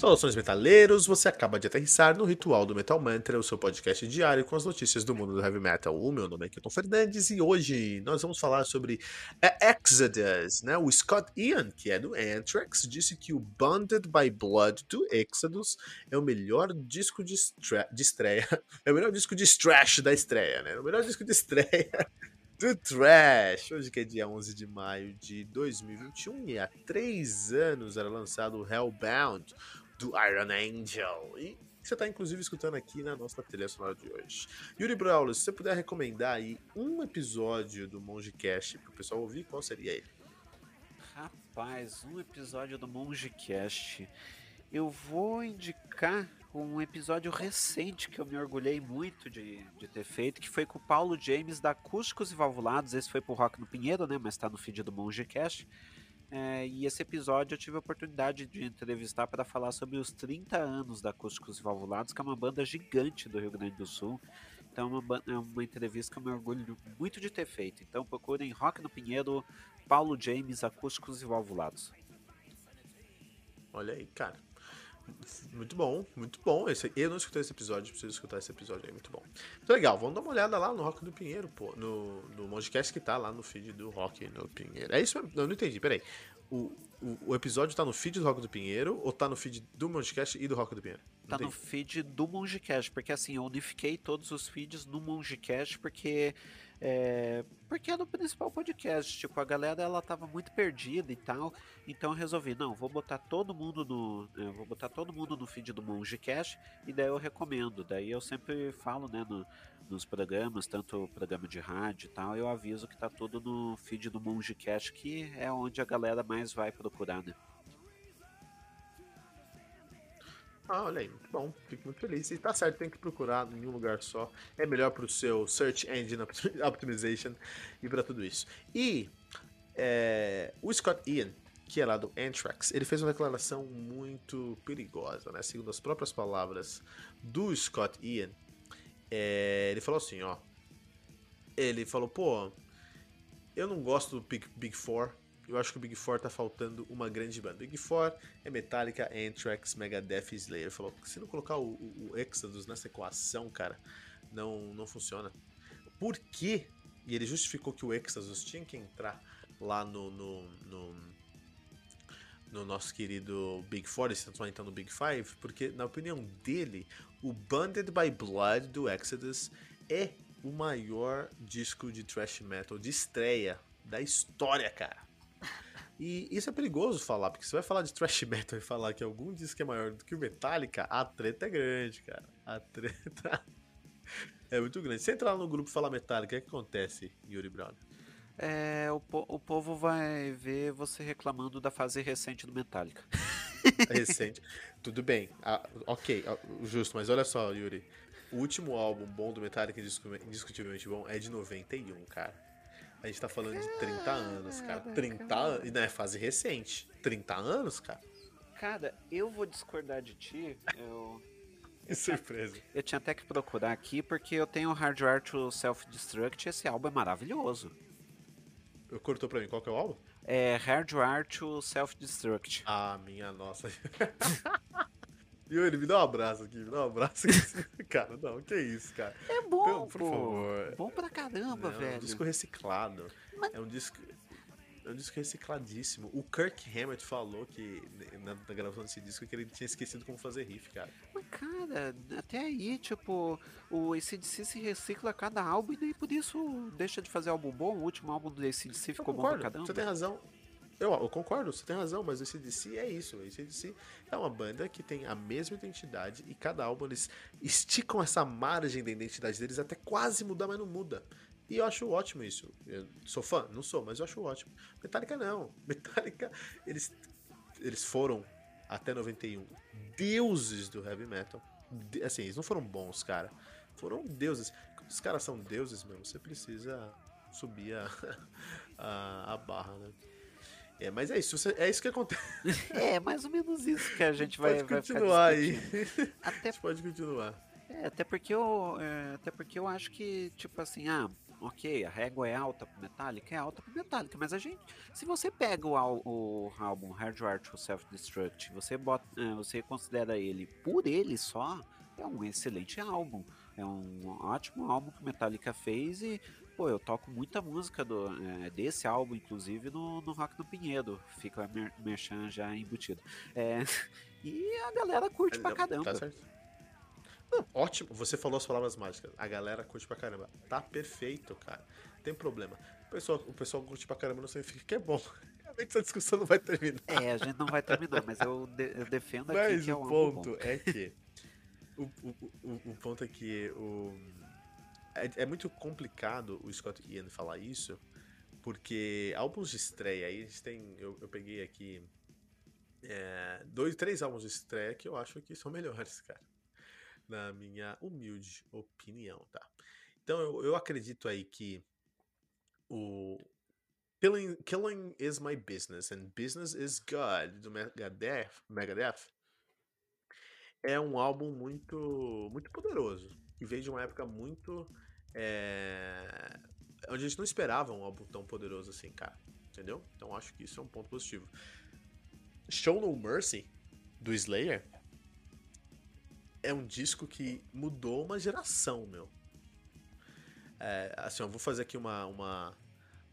Saudações metaleiros, você acaba de aterrissar no Ritual do Metal Mantra, o seu podcast diário com as notícias do mundo do heavy metal. O meu nome é Kilton Fernandes e hoje nós vamos falar sobre Exodus, né? O Scott Ian, que é do Anthrax, disse que o Bonded by Blood do Exodus é o melhor disco de, de estreia, é o melhor disco de trash da estreia, né? O melhor disco de estreia do Trash. Hoje que é dia 11 de maio de 2021 e há três anos era lançado Hellbound, do Iron Angel. E você está inclusive escutando aqui na nossa trilha sonora de hoje. Yuri Brawler, se você puder recomendar aí um episódio do Monge Cast para o pessoal ouvir, qual seria ele? Rapaz, um episódio do Monge Cast. Eu vou indicar um episódio recente que eu me orgulhei muito de, de ter feito, que foi com o Paulo James da Acústicos e Valvulados. Esse foi pro Rock no Pinheiro, né? Mas tá no feed do Monge Cast. É, e esse episódio eu tive a oportunidade de entrevistar para falar sobre os 30 anos da Acústicos e Valvulados, que é uma banda gigante do Rio Grande do Sul. Então é uma, é uma entrevista que eu me orgulho muito de ter feito. Então procurem Rock no Pinheiro, Paulo James, Acústicos e Valvulados. Olha aí, cara. Muito bom, muito bom. Esse, eu não escutei esse episódio, preciso escutar esse episódio aí, muito bom. Muito legal, vamos dar uma olhada lá no Rock do Pinheiro, pô. No, no Mongecast que tá lá no feed do Rock no Pinheiro. É isso mesmo? Eu não entendi, peraí. O, o, o, episódio tá no feed do Rock do Pinheiro ou tá no feed do Mongecast e do Rock do Pinheiro? Não tá no feed do Mongecast, porque assim, eu unifiquei todos os feeds no Mongecast, porque é, porque é do principal podcast, tipo, a galera ela tava muito perdida e tal, então eu resolvi, não, vou botar todo mundo no, é, vou botar todo mundo no feed do Mongecast e daí eu recomendo, daí eu sempre falo, né, no, nos programas, tanto o programa de rádio e tal, eu aviso que tá tudo no feed do Mongecast, que é onde a galera mais vai procurar, né. Ah, olha aí, muito bom, fico muito feliz. E tá certo, tem que procurar em um lugar só. É melhor para o seu Search Engine Optimization e para tudo isso. E é, o Scott Ian, que é lá do Anthrax, ele fez uma declaração muito perigosa, né? Segundo as próprias palavras do Scott Ian, é, ele falou assim, ó. Ele falou, pô, eu não gosto do Big, Big Four, eu acho que o Big Four tá faltando uma grande banda. Big Four é Metallica, Anthrax, Megadeth e Slayer. Falou que se não colocar o, o, o, Exodus nessa equação, cara, não, não funciona. Por quê? E ele justificou que o Exodus tinha que entrar lá no, no, no, no nosso querido Big Four, se transformar então no Big Five, porque, na opinião dele, o Banded by Blood do Exodus é o maior disco de thrash metal de estreia da história, cara. E isso é perigoso falar, porque você vai falar de thrash metal e falar que algum disco é maior do que o Metallica, a treta é grande, cara. A treta é muito grande. Se entrar no grupo e falar Metallica, o que acontece, Yuri Brown? É, o, po o povo vai ver você reclamando da fase recente do Metallica. recente. Tudo bem. Ah, ok, ah, justo, mas olha só, Yuri. O último álbum bom do Metallica, indiscutivelmente bom, é de 91, cara. A gente tá falando de 30 anos, cara. 30 anos. E não é fase recente. 30 anos, cara. Cara, eu vou discordar de ti. Eu. Que surpresa. Tinha, eu tinha até que procurar aqui, porque eu tenho Hardware to Self-Destruct e esse álbum é maravilhoso. Eu cortou pra mim, qual que é o álbum? É Hardware to Self-Destruct. Ah, minha nossa. Yuri, me dá um abraço aqui, me dá um abraço aqui. cara, não, que isso, cara. É bom, por, por favor. Bom pra caramba, não, velho. É um disco reciclado. Mas... É um disco. É um disco recicladíssimo. O Kirk Hammett falou que na, na, gravação desse disco que ele tinha esquecido como fazer riff, cara. Mas, cara, até aí, tipo, o ACDC se recicla a cada álbum e nem por isso deixa de fazer álbum bom. O último álbum do ACDC ficou bom pra caramba. Você tem razão. Eu, eu, concordo, você tem razão, mas o ACDC é isso. O ACDC é uma banda que tem a mesma identidade e cada álbum eles esticam essa margem da identidade deles até quase mudar, mas não muda. E eu acho ótimo isso. Eu sou fã? Não sou, mas eu acho ótimo. Metallica não. Metallica, eles, eles foram até 91 deuses do heavy metal. De, assim, eles não foram bons, cara. Foram deuses. Os caras são deuses mesmo, você precisa subir a, a, a barra, né? É, mas é isso, você, é isso que acontece. É, mais ou menos isso que a gente vai, pode continuar vai aí. Até, pode continuar. É, até porque eu, é, até porque eu acho que tipo assim, ah, ok, a régua é alta pro Metallica, é alta pro Metallica, mas a gente, se você pega o, o álbum Hardware to Self-Destruct, você, bota, é, você considera ele por ele só, é um excelente álbum. É um ótimo álbum que o Metallica fez e, pô, eu toco muita música do, é, desse álbum, inclusive, no, no Rock no Pinheiro. Fica mer merchan já embutido. É, e a galera curte pra caramba. Tá certo. Não, ótimo, você falou as palavras mágicas. A galera curte pra caramba. Tá perfeito, cara. Não tem problema. O pessoal, o pessoal curte pra caramba não significa que é bom. Realmente essa discussão não vai terminar. É, a gente não vai terminar, mas eu, de, eu defendo aqui mas que é um o ponto é que o, o, o, o, ponto é que o, é, é, muito complicado o Scott Ian falar isso, porque álbuns de estreia, aí a gente tem. Eu, eu peguei aqui é, dois, três álbuns de estreia que eu acho que são melhores, cara na minha humilde opinião, tá? Então eu, eu acredito aí que o Killing, Killing is My Business and Business is God do Megadeth, Megadeth é um álbum muito muito poderoso e veio de uma época muito é, onde a gente não esperava um álbum tão poderoso assim, cara. Entendeu? Então acho que isso é um ponto positivo. Show No Mercy do Slayer é um disco que mudou uma geração, meu. É, assim, eu vou fazer aqui uma, uma,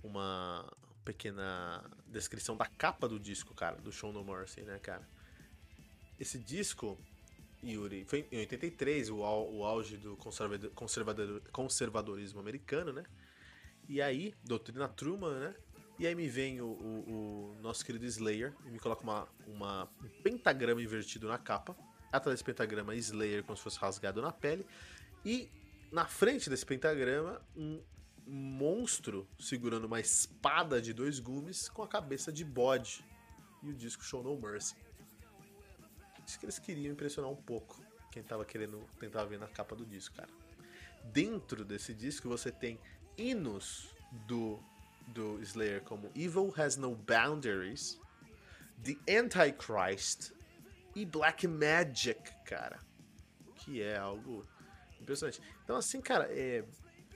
uma pequena descrição da capa do disco, cara, do Show No Mercy, né, cara? Esse disco, Yuri, foi em 83, o, o auge do conservador, conservador, conservadorismo americano, né? E aí, Doutrina Truman, né? E aí me vem o, o, o nosso querido Slayer e me coloca uma, uma, um pentagrama invertido na capa atrás desse pentagrama Slayer como se fosse rasgado na pele. E na frente desse pentagrama, um monstro segurando uma espada de dois gumes com a cabeça de bode. E o disco Show No Mercy. Isso que eles queriam impressionar um pouco. Quem tava querendo tentar ver na capa do disco, cara. Dentro desse disco você tem hinos do, do Slayer como Evil Has No Boundaries, The Antichrist, e Black Magic, cara. Que é algo impressionante. Então, assim, cara, é,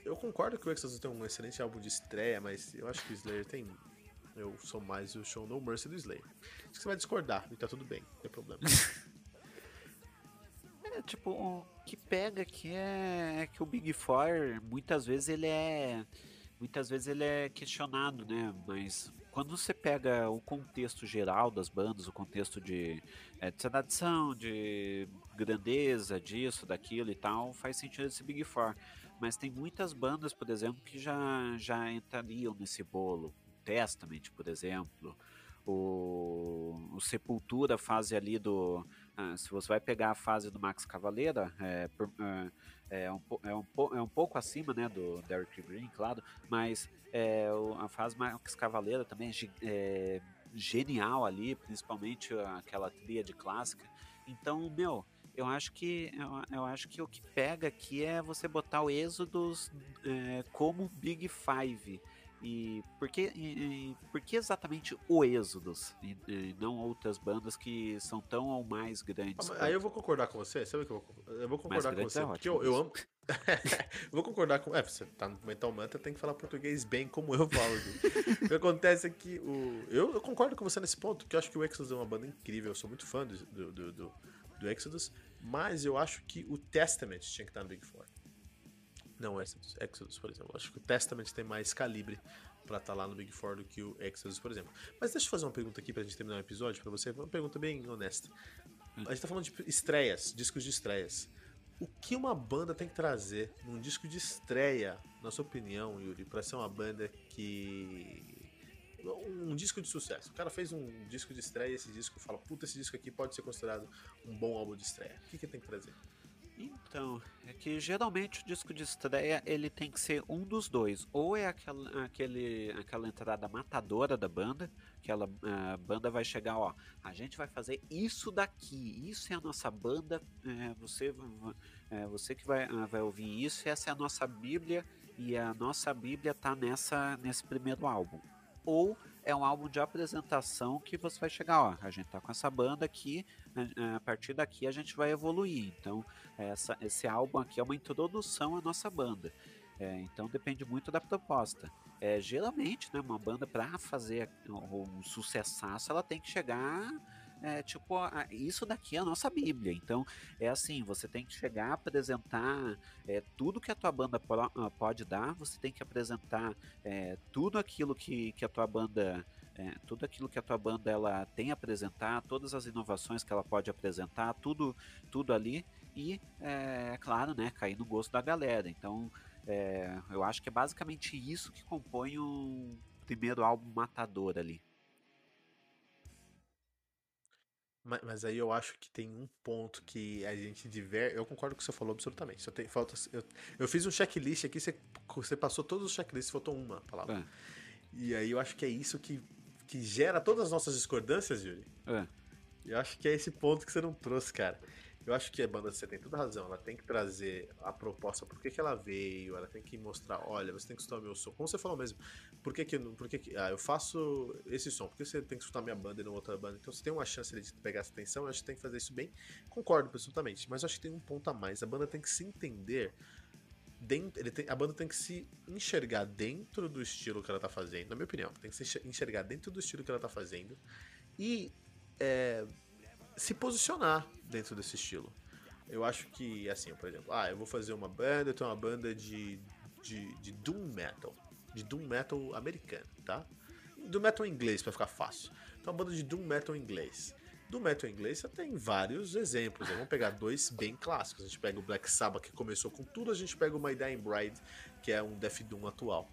eu concordo que o Exodus tem um excelente álbum de estreia, mas eu acho que o Slayer tem. Eu sou mais o show No Mercy do Slayer. Acho que você vai discordar e tá tudo bem, não tem problema. tipo, o que pega aqui é, é que o Big Four, muitas vezes ele é. Muitas vezes ele é questionado, né? Mas quando você pega o contexto geral das bandas, o contexto de, é, de tradição, de grandeza, disso, daquilo e tal, faz sentido esse Big Four. Mas tem muitas bandas, por exemplo, que já, já entrariam nesse bolo. Testament, por exemplo. O, o Sepultura, fase ali do. Ah, se você vai pegar a fase do Max Cavaleira, é, por, é, um, é, um, é um pouco acima né, do Derek Green, claro, mas é, a fase Max Cavaleira também é, é genial ali, principalmente aquela tríade clássica. Então, meu, eu acho que eu, eu, acho que o que pega aqui é você botar o Êxodos é, como Big Five. E por que, e, por que exatamente o Êxodos e, e, não outras bandas que são tão ou mais grandes? Ah, aí eu vou concordar com você, sabe que eu vou, eu vou concordar com você, é porque eu, eu amo. vou concordar com. É, você tá no Mental Mantra, tem que falar português bem como eu falo. o que acontece é que o. Eu, eu, concordo com você nesse ponto, porque eu acho que o Exodus é uma banda incrível, eu sou muito fã do, do, do, do Exodus, mas eu acho que o Testament tinha que estar no Big Four. Não, Exodus, Exodus, por exemplo. Acho que o Testament tem mais calibre para estar tá lá no Big Four do que o Exodus, por exemplo. Mas deixa eu fazer uma pergunta aqui pra gente terminar o episódio para você. Uma pergunta bem honesta. A gente tá falando de estreias, discos de estreias. O que uma banda tem que trazer num disco de estreia, na sua opinião, Yuri, para ser uma banda que. Um disco de sucesso. O cara fez um disco de estreia e esse disco fala: Puta, esse disco aqui pode ser considerado um bom álbum de estreia. O que, que tem que trazer? Então, é que geralmente o disco de estreia ele tem que ser um dos dois. Ou é aquela, aquele, aquela entrada matadora da banda, aquela uh, banda vai chegar, ó, a gente vai fazer isso daqui, isso é a nossa banda, é, você, é, você que vai, uh, vai ouvir isso, essa é a nossa Bíblia, e a nossa Bíblia tá nessa, nesse primeiro álbum. Ou é um álbum de apresentação que você vai chegar, ó, a gente tá com essa banda aqui, a, partir daqui a gente vai evoluir. Então, essa, esse álbum aqui é uma introdução à nossa banda. É, então depende muito da proposta. É, geralmente, né, uma banda para fazer um sucessaço, ela tem que chegar é, tipo, isso daqui é a nossa Bíblia. Então, é assim, você tem que chegar, apresentar é, tudo que a tua banda ah, pode dar, você tem que apresentar é, tudo aquilo que, que a tua banda é, tudo aquilo que a tua banda ela tem a apresentar, todas as inovações que ela pode apresentar, tudo, tudo ali e é claro, né, cair no gosto da galera. Então, é, eu acho que é basicamente isso que compõe o primeiro álbum Matador ali. Mas, mas, aí eu acho que tem um ponto que a gente diver. Eu concordo com o que você falou absolutamente. Só tem, falta, eu, eu fiz um checklist aqui, você, você passou todos os checklists, faltou uma palavra. É. E aí eu acho que é isso que, que gera todas as nossas discordâncias, Yuri. É. Eu acho que é esse ponto que você não trouxe, cara. Eu acho que a banda, você tem toda razão, ela tem que trazer a proposta, por que, que ela veio, ela tem que mostrar, olha, você tem que escutar meu som. Como você falou mesmo, por que que, por que, que ah, eu faço esse som, por que você tem que escutar minha banda e não outra banda? Então você tem uma chance de pegar essa atenção, eu acho que tem que fazer isso bem. Concordo absolutamente, mas eu acho que tem um ponto a mais, a banda tem que se entender Dentro, tem, a banda tem que se enxergar dentro do estilo que ela tá fazendo, na minha opinião. Tem que se enxergar dentro do estilo que ela tá fazendo e é, se posicionar dentro desse estilo. Eu acho que, assim, por exemplo, ah, eu vou fazer uma banda, eu tenho uma banda de, de, de Doom Metal. De Doom Metal americano, tá? Doom Metal inglês, para ficar fácil. Então, uma banda de Doom Metal inglês. Do metal inglês você tem vários exemplos. Vamos pegar dois bem clássicos. A gente pega o Black Sabbath, que começou com tudo, a gente pega o My Dying Bride, que é um Death Doom atual.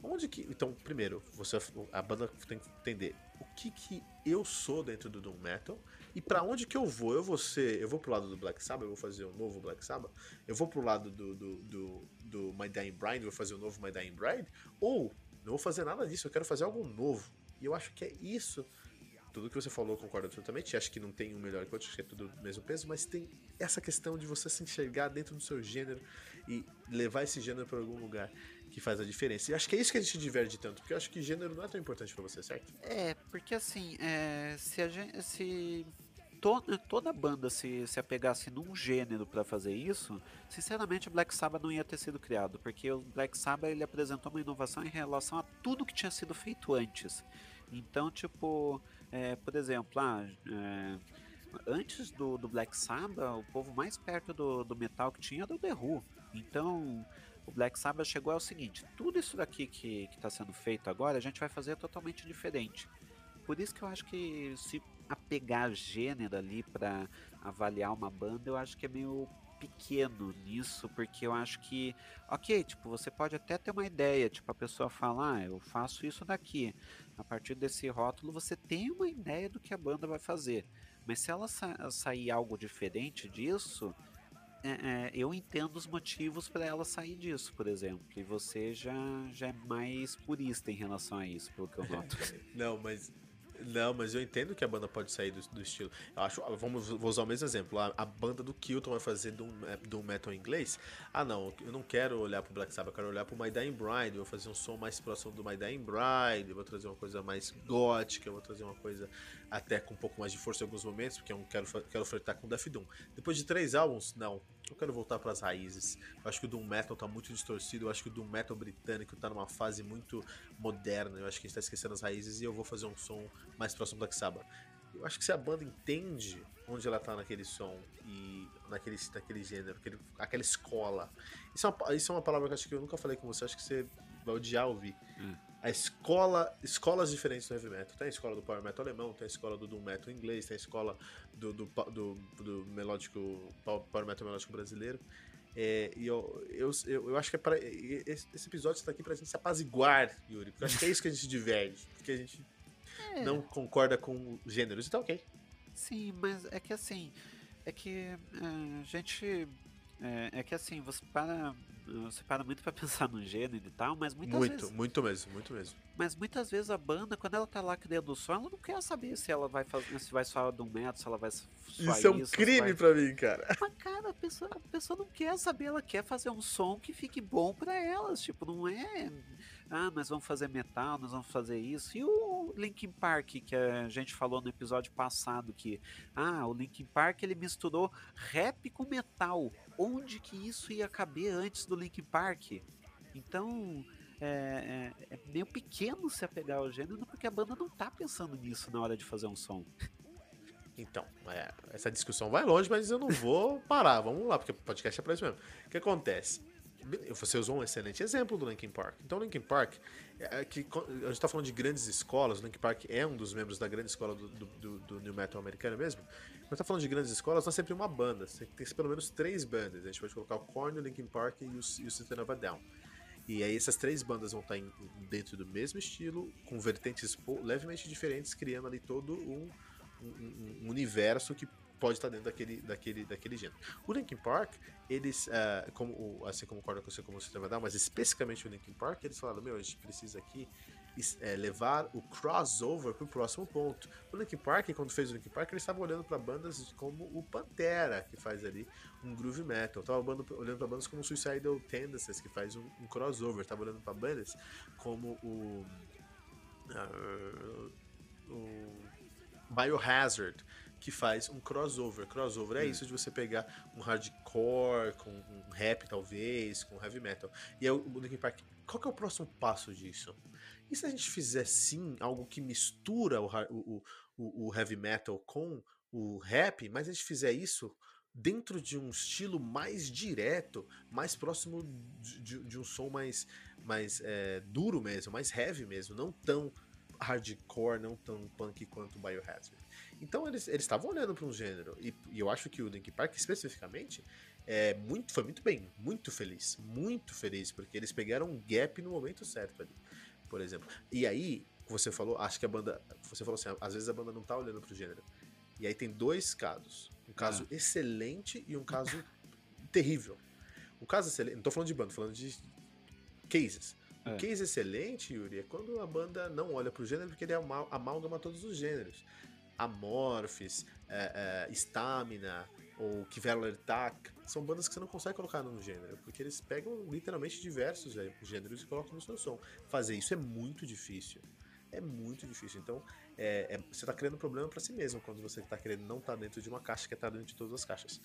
Onde que. Então, primeiro, você, a banda tem que entender o que, que eu sou dentro do Doom Metal e para onde que eu vou? Eu vou ser. Eu vou pro lado do Black Sabbath, eu vou fazer um novo Black Sabbath. Eu vou pro lado do, do, do, do My Dying Bride, vou fazer um novo My Dying Bride. Ou não vou fazer nada disso, eu quero fazer algo novo. E eu acho que é isso. Tudo que você falou, concordo absolutamente. Acho que não tem um melhor que outro, acho que é tudo do mesmo peso, mas tem essa questão de você se enxergar dentro do seu gênero e levar esse gênero para algum lugar que faz a diferença. E acho que é isso que a gente diverte tanto, porque eu acho que gênero não é tão importante para você, certo? É, porque assim, é, se a gente. Se toda, toda banda se, se apegasse num gênero para fazer isso, sinceramente o Black Sabbath não ia ter sido criado, porque o Black Sabbath ele apresentou uma inovação em relação a tudo que tinha sido feito antes. Então, tipo, é, por exemplo, ah, é, antes do, do, Black Sabbath, o povo mais perto do, do metal que tinha era o The Who. Então, o Black Sabbath chegou ao seguinte: tudo isso daqui que está sendo feito agora, a gente vai fazer totalmente diferente. Por isso que eu acho que se apegar gênero ali para avaliar uma banda, eu acho que é meio pequeno nisso, porque eu acho que, ok, tipo, você pode até ter uma ideia, tipo, a pessoa fala, ah, eu faço isso daqui. A partir desse rótulo, você tem uma ideia do que a banda vai fazer. Mas se ela sa sair algo diferente disso, é, é, eu entendo os motivos para ela sair disso, por exemplo. E você já, já é mais purista em relação a isso, pelo que eu noto. Não, mas não, mas eu entendo que a banda pode sair do, do estilo. Eu acho, vamos vou usar o mesmo exemplo. A, a banda do Kilton vai fazer do, do metal inglês. Ah, não, eu não quero olhar pro Black Sabbath, eu quero olhar pro My Dying Bride. Eu vou fazer um som mais próximo do My Dying Bride. Eu vou trazer uma coisa mais gótica. Eu vou trazer uma coisa até com um pouco mais de força em alguns momentos, porque eu quero, quero flertar com Death Doom. Depois de três álbuns, não. Eu quero voltar para as raízes. Eu acho que o Doom Metal tá muito distorcido. Eu acho que o Doom Metal britânico tá numa fase muito moderna. Eu acho que a gente tá esquecendo as raízes e eu vou fazer um som mais próximo Black Sabbath. Eu acho que se a banda entende onde ela tá naquele som e naquele, naquele gênero, aquele, aquela escola. Isso é, uma, isso é uma palavra que eu acho que eu nunca falei com você, acho que você vai odiar ouvir. Hum. A escola, escolas diferentes do heavy metal. Tem a escola do power metal alemão, tem a escola do doom metal inglês, tem a escola do, do, do, do melódico, power metal melódico brasileiro. É, e eu, eu, eu, eu, acho que é para esse, esse, episódio está aqui para a gente se apaziguar, Yuri. Porque eu acho que é isso que a gente diverte. Porque a gente é. não concorda com gêneros. Então, ok. Sim, mas é que assim. É que é, a gente. É, é, que assim, você para você para muito para pensar no gênero e tal, mas muitas muito, vezes. Muito, muito mesmo, muito mesmo. Mas muitas vezes a banda, quando ela tá lá criando o som, ela não quer saber se ela vai fazer, se vai soar do metro, se ela vai soar isso. é um crime vai... pra mim, cara. Mas, cara, a pessoa, a pessoa não quer saber, ela quer fazer um som que fique bom para elas. Tipo, não é. Ah, nós vamos fazer metal, nós vamos fazer isso. E o Linkin Park, que a gente falou no episódio passado, que. Ah, o Linkin Park ele misturou rap com metal onde que isso ia caber antes do Link Park? Então, é, é, é, meio pequeno se apegar ao gênero porque a banda não tá pensando nisso na hora de fazer um som. Então, é, essa discussão vai longe, mas eu não vou parar. Vamos lá, porque o podcast é pra isso mesmo. O que acontece? Você usou um excelente exemplo do Linkin Park. Então, Linkin Park, é, é que a gente está falando de grandes escolas, o Linkin Park é um dos membros da grande escola do, do, do, New Metal americano mesmo. Quando está falando de grandes escolas, não é sempre uma banda. Tem pelo menos três bandas. A gente pode colocar o Korn, o Linkin Park e o, e o System of a Down. E aí essas três bandas vão estar em, dentro do mesmo estilo, com vertentes levemente diferentes, criando ali todo um, um, um universo que pode estar dentro daquele, daquele, daquele gênero. O Linkin Park, eles, uh, como, assim como o Corda, como você vai dar, mas especificamente o Linkin Park, eles falaram, meu, a gente precisa aqui é, levar o crossover para o próximo ponto. O Linkin Park, quando fez o Linkin Park, ele estava olhando para bandas como o Pantera, que faz ali um groove metal. Estava olhando para bandas como o Suicidal Tendencies, que faz um, um crossover. Estava olhando para bandas como o, uh, o Biohazard, que faz um crossover. Crossover é hum. isso de você pegar um hardcore com um rap, talvez, com heavy metal. E é o Linkin Park. Qual que é o próximo passo disso? E se a gente fizer sim algo que mistura o, o, o, o heavy metal com o rap, mas a gente fizer isso dentro de um estilo mais direto, mais próximo de, de, de um som mais, mais é, duro mesmo, mais heavy mesmo, não tão hardcore, não tão punk quanto o Biohazard. Então eles estavam olhando para um gênero, e, e, eu acho que o Linkin Park especificamente é muito, foi muito bem, muito feliz, muito feliz, porque eles pegaram um gap no momento certo ali por exemplo. E aí, você falou, acho que a banda. Você falou assim, às vezes a banda não tá olhando pro gênero. E aí tem dois casos. Um caso ah. excelente e um caso terrível. O caso excelente. Não tô falando de banda, tô falando de cases. É. O case excelente, Yuri, é quando a banda não olha pro gênero porque ele é amálgama todos os gêneros. Amorphis, é, é, Stamina, ou Kveler Tak, são bandas que você não consegue colocar num gênero, porque eles pegam literalmente diversos gêneros e colocam no seu som. Fazer isso é muito difícil. É muito difícil. Então, é, é, você está criando um problema para si mesmo quando você está querendo não estar tá dentro de uma caixa que está dentro de todas as caixas.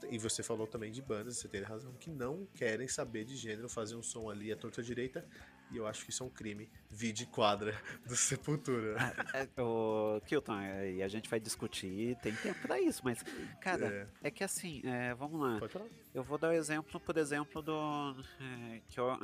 Que, e você falou também de bandas, você tem razão, que não querem saber de gênero, fazer um som ali à torta direita, e eu acho que isso é um crime. Vide quadra do Sepultura. É, é, o Kilton, é, e a gente vai discutir, tem tempo pra isso, mas, cara, é, é que assim, é, vamos lá. Pode falar. Eu vou dar o um exemplo, por exemplo, do, é, que eu,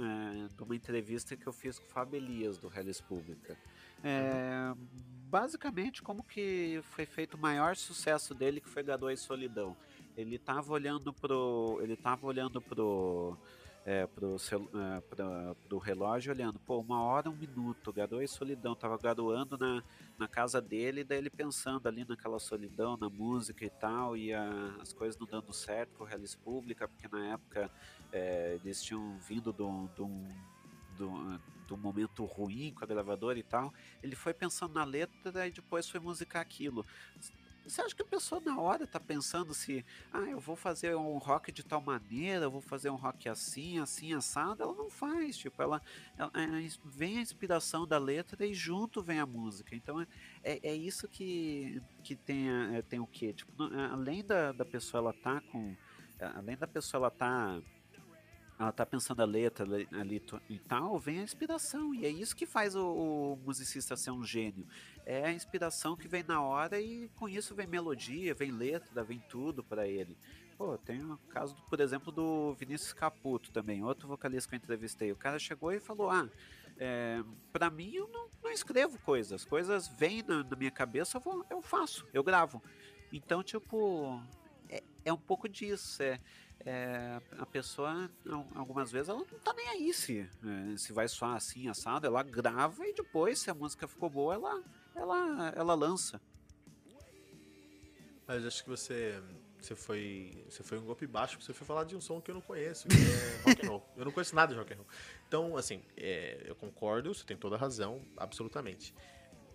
de uma entrevista que eu fiz com o Fábio Elias, do Relis Pública. Uhum. Basicamente, como que foi feito o maior sucesso dele, que foi Gadou e Solidão. Ele tava olhando pro. Ele tava olhando pro é, pro, é, pro, pro relógio olhando, pô, uma hora, um minuto, garoa e solidão, tava garoando na, na casa dele, daí ele pensando ali naquela solidão, na música e tal, e a, as coisas não dando certo com a Relis Pública, porque na época é, eles tinham vindo de um do momento ruim com a gravadora e tal, ele foi pensando na letra e depois foi musicar aquilo. Você acha que a pessoa na hora tá pensando se, ah, eu vou fazer um rock de tal maneira, eu vou fazer um rock assim, assim, assado? Ela não faz, tipo, ela, ela é, vem a inspiração da letra e junto vem a música. Então é, é, é isso que, que tem, é, tem o quê? Tipo, além da, da pessoa ela tá com. Além da pessoa ela tá ela tá pensando a letra ali, e tal, vem a inspiração. E é isso que faz o, o, musicista ser um gênio. É a inspiração que vem na hora e com isso vem melodia, vem letra, vem tudo para ele. Pô, tem o caso, por exemplo, do Vinícius Caputo também, outro vocalista que eu entrevistei. O cara chegou e falou: Ah, é, para mim eu não, não, escrevo coisas, coisas vêm na, na minha cabeça, eu, vou, eu faço, eu gravo. Então, tipo, é, é um pouco disso. É, é, a pessoa, algumas vezes, ela não tá nem aí se, é, se vai soar assim, assado. Ela grava e depois, se a música ficou boa, ela, ela, ela lança. Mas acho que você, você foi, você foi um golpe baixo, você foi falar de um som que eu não conheço, que é rock and roll. Eu não conheço nada de rock and roll. Então, assim, é, eu concordo, você tem toda a razão, absolutamente.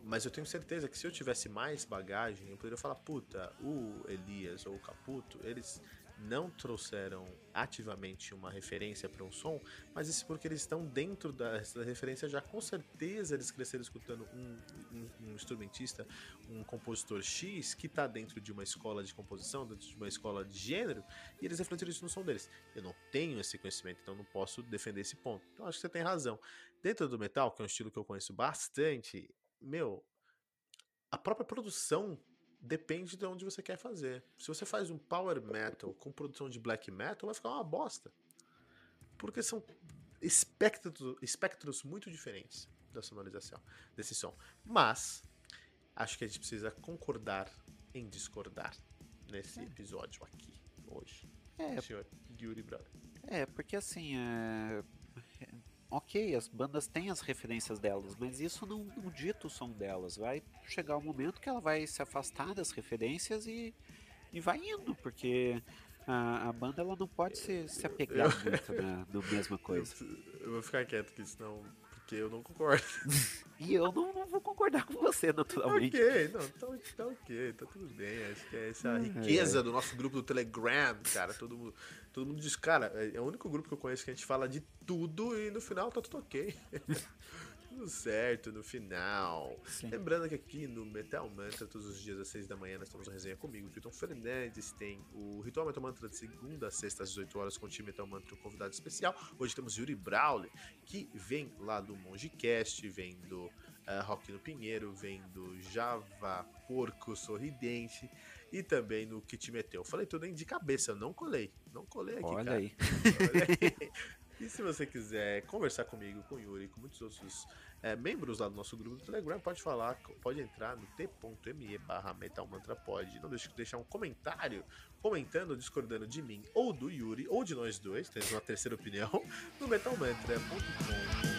Mas eu tenho certeza que se eu tivesse mais bagagem, eu poderia falar, puta, o Elias ou o Caputo, eles não trouxeram ativamente uma referência para um som, mas isso porque eles estão dentro dessa referência já com certeza eles cresceram escutando um, um, um instrumentista, um compositor X que está dentro de uma escola de composição, dentro de uma escola de gênero, e eles refletiram isso no som deles. Eu não tenho esse conhecimento, então não posso defender esse ponto. Então acho que você tem razão. Dentro do metal, que é um estilo que eu conheço bastante, meu, a própria produção depende de onde você quer fazer. Se você faz um power metal com produção de black metal, vai ficar uma bosta. Porque são espectros, espectros muito diferentes da sonorização desse som. Mas acho que a gente precisa concordar em discordar nesse episódio aqui hoje. É, senhor Yuri Brother. É, porque assim, é... ok, as bandas têm as referências delas, mas isso não, não dita o som delas. Vai chegar um momento que ela vai se afastar das referências e, e vai indo, porque a, a banda ela não pode se, se apegar eu, muito na, na mesma coisa. Eu, eu, vou ficar quieto aqui, senão. Porque eu não concordo. e eu não, não, vou concordar com você, naturalmente. Ok, não, tá, tá ok, tá tudo bem. Acho que é essa a riqueza é. do nosso grupo do Telegram, cara. Todo mundo, todo mundo diz, cara, é, é o único grupo que eu conheço que a gente fala de tudo e no final tá tudo ok. tudo certo no final. Sim. Lembrando que aqui no Metal Mantra, todos os dias às 6 da manhã, nós temos uma resenha comigo. O Kilton Fernandes tem o Ritual Metal Mantra de segunda a sexta às 18 horas com o time Metal Mantra, um convidado especial. Hoje temos Yuri Brawley, que vem lá do Mongecast, vem do uh, Rock no Pinheiro, vem do Java Porco Sorridente e também no Kit Meteu. Falei tudo aí de cabeça, eu não colei. Não colei aqui, Olha cara. aí. Olha aí. E se você quiser conversar comigo, com o Yuri, com muitos outros é, membros lá do nosso grupo do Telegram, pode falar, pode entrar no t.me barra metalmantrapod. Não deixe de deixar um comentário comentando, discordando de mim ou do Yuri, ou de nós dois, temos uma terceira opinião, no metalmantra.com.br.